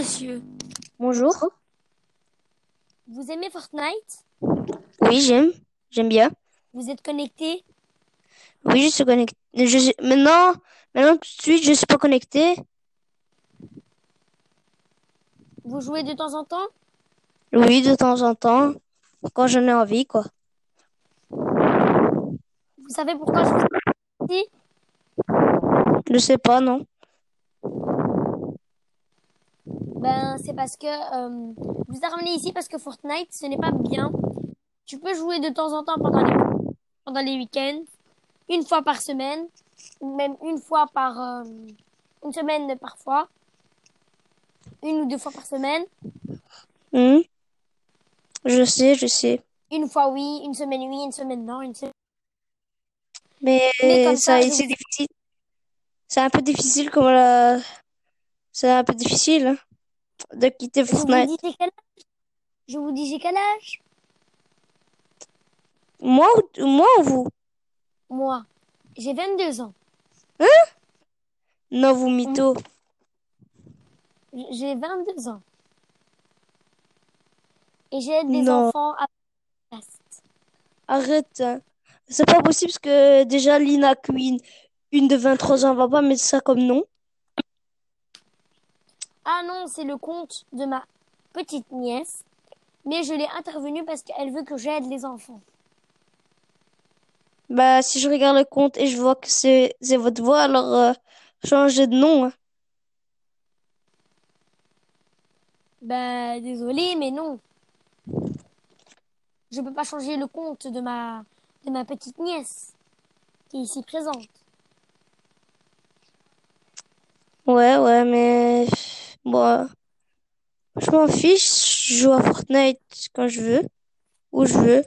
monsieur. Bonjour. Vous aimez Fortnite? Oui, j'aime. J'aime bien. Vous êtes connecté? Oui, je suis connecté. Je suis- Maintenant, maintenant tout de suite, je suis pas connecté. Vous jouez de temps en temps? Oui, de temps en temps, quand j'en ai envie, quoi. Vous savez pourquoi je vous ai Je sais pas, non. Ben, c'est parce que euh, je vous ai ramené ici parce que Fortnite, ce n'est pas bien. Tu peux jouer de temps en temps pendant les, pendant les week-ends, une fois par semaine, ou même une fois par euh, une semaine parfois, une ou deux fois par semaine, Hmm. Je sais, je sais. une fois oui, une semaine oui, une semaine non, une semaine. Mais Mais comme ça, ça, c'est difficile. C'est un peu difficile comme la... C'est un peu difficile hein, de quitter Je vous Fortnite. dis j'ai quel âge? Je vous dis j'ai quel âge? Moi ou moi ou vous? Moi, j'ai 22 ans. Non, vous mytho. J'ai 22 ans. Et j'ai des Non. enfants à. Arrête. hein. C'est pas possible parce que déjà Lina Queen, une de 23 ans, va pas mettre ça comme nom. Ah non, c'est le compte de ma petite nièce. Mais je l'ai intervenu parce qu'elle veut que j'aide les enfants. Bah, si je regarde le compte et je vois que c'est votre voix, alors euh, changez de nom. hein. Ben, désolé, mais non. Je peux pas changer le compte de ma, de ma petite nièce qui est ici présente. Ouais, ouais, mais bon, je m'en fiche. Je joue à Fortnite quand je veux, où je veux.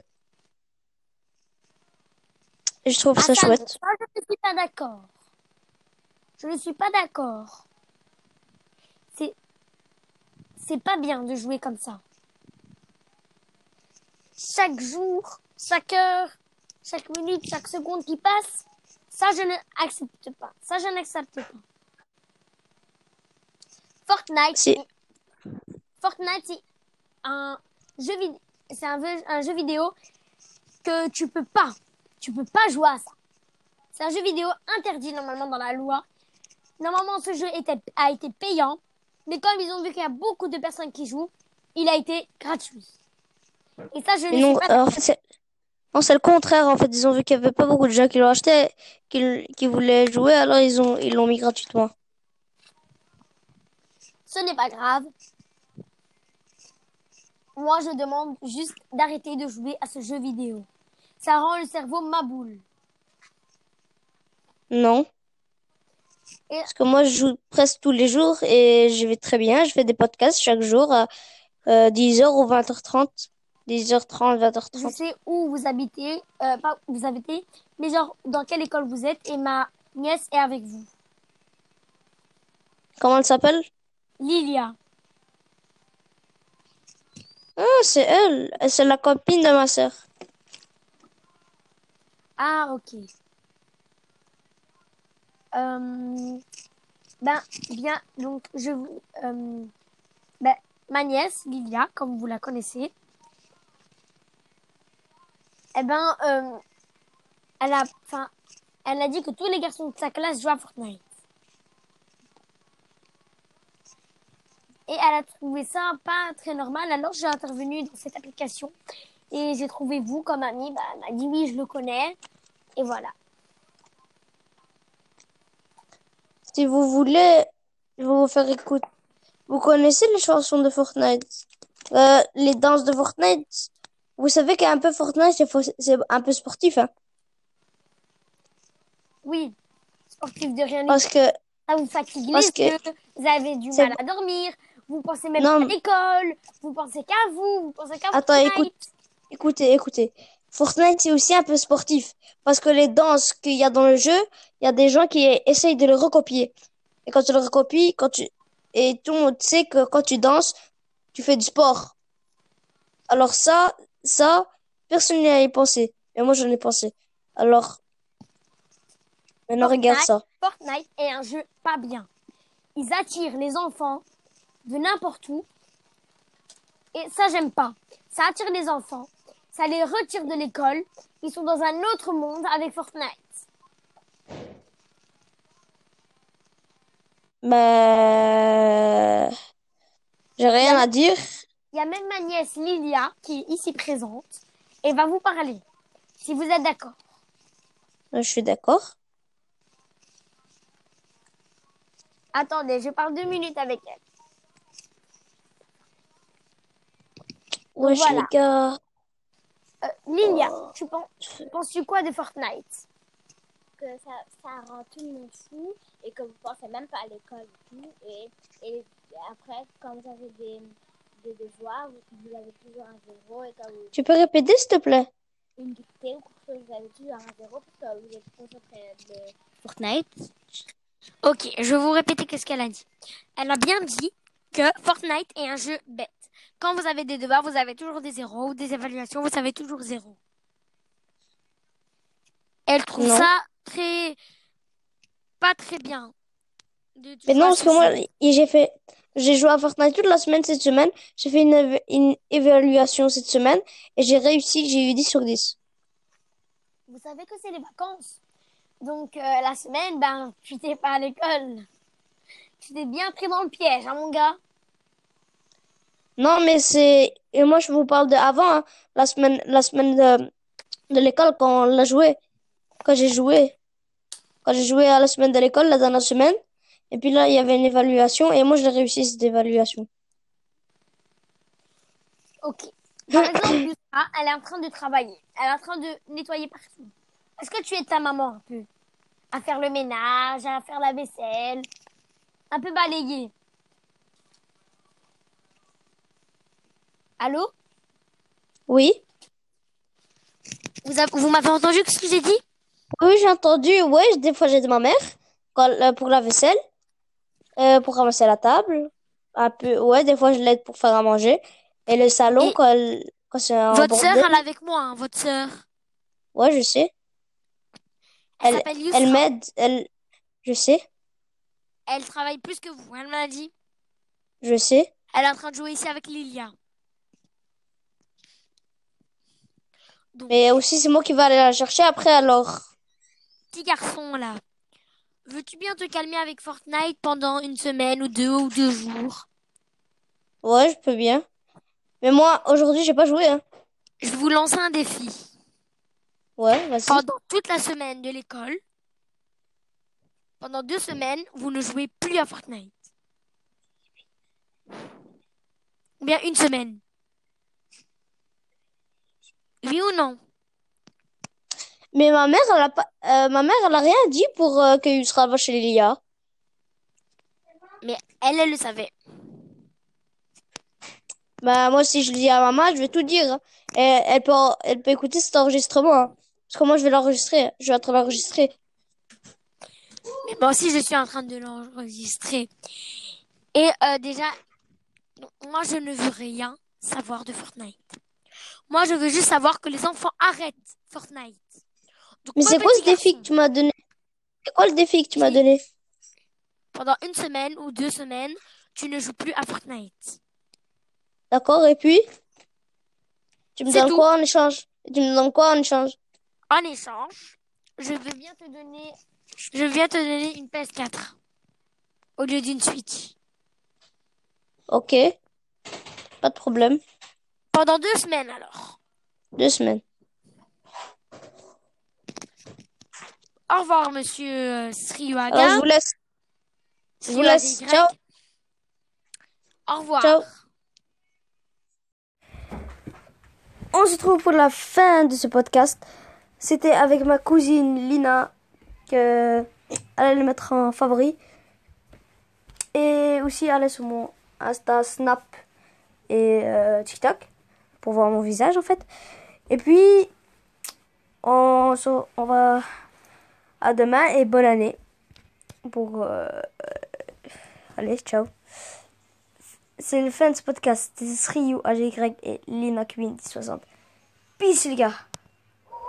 Et je trouve ça chouette. je ne suis pas d'accord. Je ne suis pas d'accord. C'est, c'est pas bien de jouer comme ça. Chaque jour, chaque heure, chaque minute, chaque seconde qui passe, ça je ne accepte pas. Ça je n'accepte pas. Fortnite, Fortnite c'est un jeu vidéo, c'est un, jeu- un jeu vidéo que tu peux pas, tu peux pas jouer à ça. C'est un jeu vidéo interdit normalement dans la loi. Normalement, ce jeu était, a été payant, mais comme ils ont vu qu'il y a beaucoup de personnes qui jouent, il a été gratuit. Et ça, je ne pas alors, en fait, c'est non, c'est le contraire. En fait, ils ont vu qu'il y avait pas beaucoup de gens qui l'ont acheté, qui, qui voulaient jouer, alors ils ont ils l'ont mis gratuitement. Ce n'est pas grave. Moi, je demande juste d'arrêter de jouer à ce jeu vidéo. Ça rend le cerveau maboule. Non. Et- Parce que moi, je joue presque tous les jours et je vais très bien. Je fais des podcasts chaque jour à euh, 10h ou 20h30. 10h30, Je 20h30. sais où vous habitez, euh, pas où vous habitez, mais genre dans quelle école vous êtes et ma nièce est avec vous. Comment elle s'appelle? Lilia. Ah, c'est elle. C'est la copine de ma sœur. Ah, ok. Euh, ben, bien, donc, je vous. euh, ben, ma nièce, Lilia, comme vous la connaissez, eh ben, euh, elle a, enfin, elle a dit que tous les garçons de sa classe jouent à Fortnite. Et elle a trouvé ça pas très normal, alors j'ai intervenu dans cette application et j'ai trouvé vous comme ami. Bah, elle m'a dit oui, je le connais. Et voilà. Si vous voulez, je vais vous faire écouter. Vous connaissez les chansons de Fortnite? Euh, les danses de Fortnite? Vous savez qu'un peu Fortnite, c'est un peu sportif, hein? Oui, sportif de rien Parce que, Ça vous fatigue parce que- vous avez du mal à dormir, vous pensez même Non, à l'école, vous pensez qu'à vous, vous pensez qu'à Attends, Fortnite. écoute. écoutez, écoutez. Fortnite, c'est aussi un peu sportif. Parce que les danses qu'il y a dans le jeu, il y a des gens qui essayent de le recopier. Et quand tu le recopies, quand tu, et tout le monde sait que quand tu danses, tu fais du sport. Alors ça, ça, personne n'y a pensé. Mais moi, j'en ai pensé. Alors, maintenant, regarde ça. Fortnite est un jeu pas bien. Ils attirent les enfants de n'importe où. Et ça, j'aime pas. Ça attire les enfants. Ça les retire de l'école. Ils sont dans un autre monde avec Fortnite. Mais j'ai rien à dire. Il y a même ma nièce Lilia qui est ici présente et va vous parler. Si vous êtes d'accord. Je suis d'accord. Attendez, je parle deux minutes avec elle. Wesh, voilà. les gars. Euh, Lilia, tu penses, penses-tu quoi de Fortnite? Que ça, ça rend tout le monde fou et que vous pensez même pas à l'école et tout. Et, et après, quand vous avez des, des devoirs, vous, vous avez toujours un zéro. Et quand vous Tu peux répéter, s'il te plaît? une dictée ou quelque chose, vous avez toujours un zéro parce que vous êtes concentré de Fortnite. Ok, je vais vous répéter qu'est-ce qu'elle a dit. Elle a bien dit que Fortnite est un jeu bête. Quand vous avez des devoirs, vous avez toujours des zéros ou des évaluations, vous avez toujours zéro. Elle trouve Non. ça très pas très bien. de Mais non, parce ce que moi, j'ai fait, j'ai joué à Fortnite toute la semaine cette semaine. J'ai fait une évaluation cette semaine et j'ai réussi, j'ai eu 10 sur 10. Vous savez que c'est les vacances. Donc euh, la semaine, ben tu t'es pas à l'école. Tu t'es bien pris dans le piège, hein mon gars. Non, mais c'est, et moi, je vous parle de avant, hein, la semaine, la semaine de, de l'école quand on l'a joué, quand j'ai joué, quand j'ai joué à la semaine de l'école, la dernière semaine. Et puis là, il y avait une évaluation et moi, je l'ai réussi cette évaluation. Ok. Par elle est en train de travailler. Elle est en train de nettoyer partout. Est-ce que tu es ta maman un peu? À faire le ménage, à faire la vaisselle, un peu balayer. Allô? Oui? Vous, vous m'avez entendu ce que j'ai dit? Oui, j'ai entendu. Ouais, des fois j'aide ma mère quand, euh, pour la vaisselle, euh, pour ramasser la table. Un peu, ouais, des fois je l'aide pour faire à manger. Et le salon Et quand, elle- quand c'est un Votre sœur, bordel. elle est avec moi, hein, votre sœur. Ouais, je sais. Elle Elle, elle m'aide. Elle, je sais, Elle travaille plus que vous, elle m'a dit. je sais. Elle est en train de jouer ici avec Lilia. Donc, Mais aussi c'est moi qui vais aller la chercher après alors. petit garçon là, veux-tu bien te calmer avec Fortnite pendant une semaine ou deux ou deux jours? Ouais, je peux bien. Mais moi aujourd'hui j'ai pas joué hein. Je vous lancer un défi. Ouais, vas-y. Pendant toute la semaine de l'école, pendant deux semaines, vous ne jouez plus à Fortnite. Ou bien une semaine. Oui ou non? Mais ma mère elle a pas, euh, ma mère elle a rien dit pour euh, que Yusra va chez Lilia. Mais elle, elle le savait. Bah moi si je le dis à maman, je vais tout dire. hein. Et elle peut, elle peut écouter cet enregistrement. hein. Parce que moi je vais l'enregistrer. Je vais être l'enregistrer. Mais moi aussi, je suis en train de l'enregistrer. Et euh, déjà, moi, je ne veux rien savoir de Fortnite. Moi, je veux juste savoir que les enfants arrêtent Fortnite. Donc, Mais c'est quoi ce défi garçon, que tu m'as donné? C'est quoi le défi que tu m'as donné? pendant une semaine ou deux semaines, tu ne joues plus à Fortnite. D'accord, et puis? Tu me donnes tout. quoi en échange? Tu me donnes quoi en échange? En échange, je veux bien te donner, je viens te donner une PS4 au lieu d'une Switch. Ok. Pas de problème. Pendant deux semaines, alors. Deux semaines. Au revoir, monsieur euh, Alors, je Sriwaga. vous laisse. Je vous laisse. Ciao. Au revoir. Ciao. On se trouve pour la fin de ce podcast. C'était avec ma cousine Lina que elle allait le mettre en favori. Et aussi aller sur mon Insta, Snap et euh, TikTok pour voir mon visage en fait. Et puis on, on va à demain et bonne année. Pour euh, allez, ciao. C'est le fin de ce podcast. C'était Sriou, AGY et Lina Queen 1060. Peace les gars.